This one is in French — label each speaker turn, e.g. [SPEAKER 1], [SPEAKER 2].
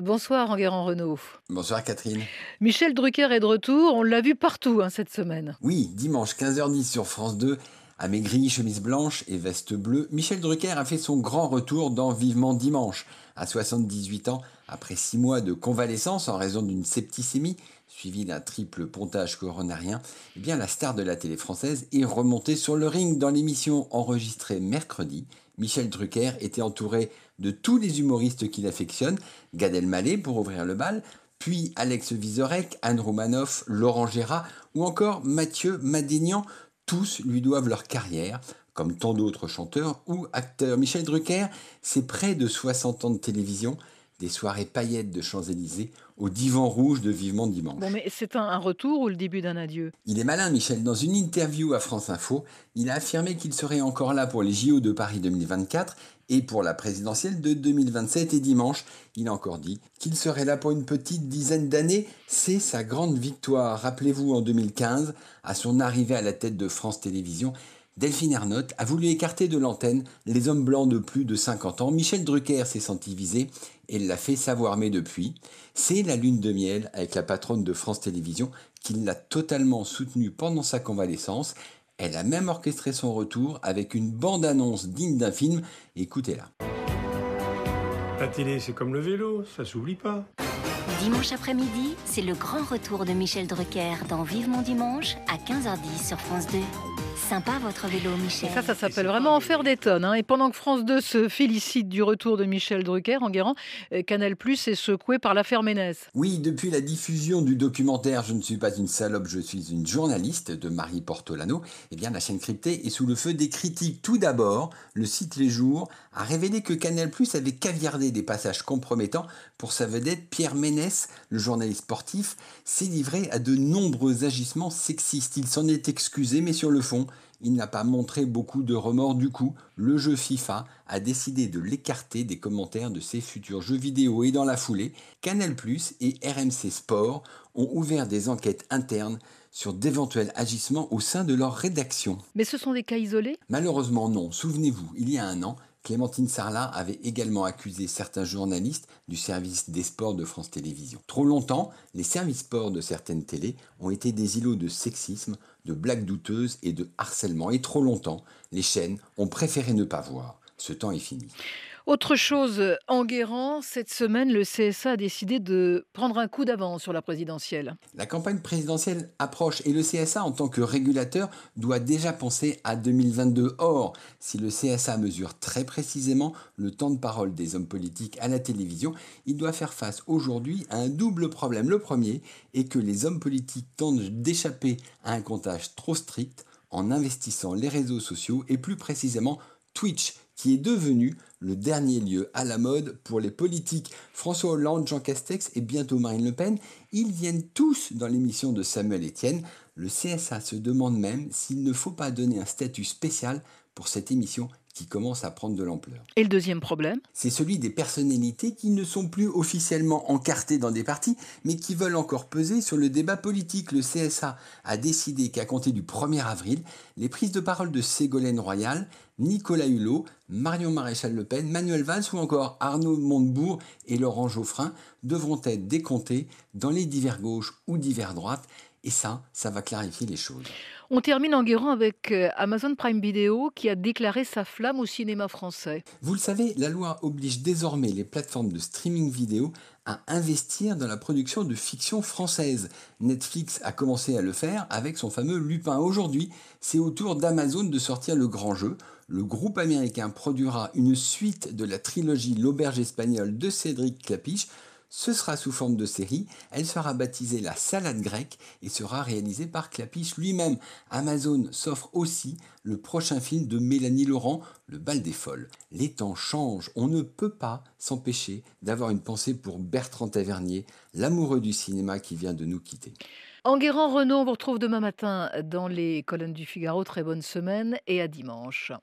[SPEAKER 1] Bonsoir Enguerrand Renault.
[SPEAKER 2] Bonsoir Catherine.
[SPEAKER 1] Michel Drucker est de retour, on l'a vu partout hein, cette semaine.
[SPEAKER 2] Oui, dimanche 15h10 sur France 2, amaigri, chemise blanche et veste bleue, Michel Drucker a fait son grand retour dans Vivement Dimanche. À 78 ans, après 6 mois de convalescence en raison d'une septicémie, suivie d'un triple pontage coronarien, eh bien la star de la télé française est remontée sur le ring dans l'émission enregistrée mercredi. Michel Drucker était entouré de tous les humoristes qu'il affectionne, Gad Elmaleh pour ouvrir le bal, puis Alex Vizorek, Anne Romanoff, Laurent Gérard ou encore Mathieu Madénian, tous lui doivent leur carrière, comme tant d'autres chanteurs ou acteurs. Michel Drucker, c'est près de 60 ans de télévision, des soirées paillettes de Champs-Élysées au divan rouge de Vivement Dimanche.
[SPEAKER 1] Bon, mais c'est un, un retour ou le début d'un adieu?
[SPEAKER 2] Il est malin, Michel. Dans une interview à France Info, il a affirmé qu'il serait encore là pour les JO de Paris 2024 et pour la présidentielle de 2027 et dimanche, il a encore dit qu'il serait là pour une petite dizaine d'années. C'est sa grande victoire. Rappelez-vous en 2015, à son arrivée à la tête de France Télévisions, Delphine Ernotte a voulu écarter de l'antenne les hommes blancs de plus de 50 ans. Michel Drucker s'est senti visé et l'a fait savoir, mais depuis, c'est la lune de miel avec la patronne de France Télévisions qui l'a totalement soutenu pendant sa convalescence. Elle a même orchestré son retour avec une bande-annonce digne d'un film. Écoutez-la.
[SPEAKER 3] La télé, c'est comme le vélo, ça s'oublie pas.
[SPEAKER 4] Dimanche après-midi, c'est le grand retour de Michel Drucker dans Vivement Dimanche à 15h10 sur France 2. Sympa votre vélo, Michel.
[SPEAKER 1] Ça, ça s'appelle vraiment en faire des tonnes. hein. Et pendant que France 2 se félicite du retour de Michel Drucker, Enguerrand, euh, Canal Plus est secoué par l'affaire Ménès.
[SPEAKER 2] Oui, depuis la diffusion du documentaire Je ne suis pas une salope, je suis une journaliste de Marie Portolano, eh bien la chaîne cryptée est sous le feu des critiques. Tout d'abord, le site Les Jours a révélé que Canal Plus avait caviardé des passages compromettants pour sa vedette Pierre Ménès, le journaliste sportif, s'est livré à de nombreux agissements sexistes. Il s'en est excusé, mais sur le fond, il n'a pas montré beaucoup de remords du coup. Le jeu FIFA a décidé de l'écarter des commentaires de ses futurs jeux vidéo et dans la foulée, Canal+ et RMC Sport ont ouvert des enquêtes internes sur d'éventuels agissements au sein de leur rédaction.
[SPEAKER 1] Mais ce sont des cas isolés?
[SPEAKER 2] Malheureusement non, souvenez-vous, il y a un an, Clémentine Sarlat avait également accusé certains journalistes du service des sports de France Télévisions. Trop longtemps, les services sports de certaines télés ont été des îlots de sexisme, de blagues douteuses et de harcèlement. Et trop longtemps, les chaînes ont préféré ne pas voir. Ce temps est fini.
[SPEAKER 1] Autre chose, Enguerrand, cette semaine, le CSA a décidé de prendre un coup d'avance sur la présidentielle.
[SPEAKER 2] La campagne présidentielle approche et le CSA, en tant que régulateur, doit déjà penser à 2022. Or, si le CSA mesure très précisément le temps de parole des hommes politiques à la télévision, il doit faire face aujourd'hui à un double problème. Le premier est que les hommes politiques tentent d'échapper à un comptage trop strict en investissant les réseaux sociaux et plus précisément Twitch, qui est devenu le dernier lieu à la mode pour les politiques. François Hollande, Jean Castex et bientôt Marine Le Pen, ils viennent tous dans l'émission de Samuel Etienne. Le CSA se demande même s'il ne faut pas donner un statut spécial pour cette émission qui commence à prendre de l'ampleur.
[SPEAKER 1] Et le deuxième problème
[SPEAKER 2] C'est celui des personnalités qui ne sont plus officiellement encartées dans des partis, mais qui veulent encore peser sur le débat politique. Le CSA a décidé qu'à compter du 1er avril, les prises de parole de Ségolène Royal, Nicolas Hulot, Marion Maréchal Le Pen, Manuel Valls ou encore Arnaud Montebourg et Laurent Geoffrin devront être décomptées dans les divers gauches ou divers droites. Et ça, ça va clarifier les choses.
[SPEAKER 1] On termine Enguerrand avec euh, Amazon Prime Video qui a déclaré sa flamme au cinéma français.
[SPEAKER 2] Vous le savez, la loi oblige désormais les plateformes de streaming vidéo à investir dans la production de fiction française. Netflix a commencé à le faire avec son fameux Lupin. Aujourd'hui, c'est au tour d'Amazon de sortir le grand jeu. Le groupe américain produira une suite de la trilogie L'auberge espagnole de Cédric Clapiche. Ce sera sous forme de série, elle sera baptisée la salade grecque et sera réalisée par Clapiche lui-même. Amazon s'offre aussi le prochain film de Mélanie Laurent, Le bal des folles. Les temps changent, on ne peut pas s'empêcher d'avoir une pensée pour Bertrand Tavernier, l'amoureux du cinéma qui vient de nous quitter.
[SPEAKER 1] Enguerrand Renault, on vous retrouve demain matin dans les colonnes du Figaro. Très bonne semaine et à dimanche.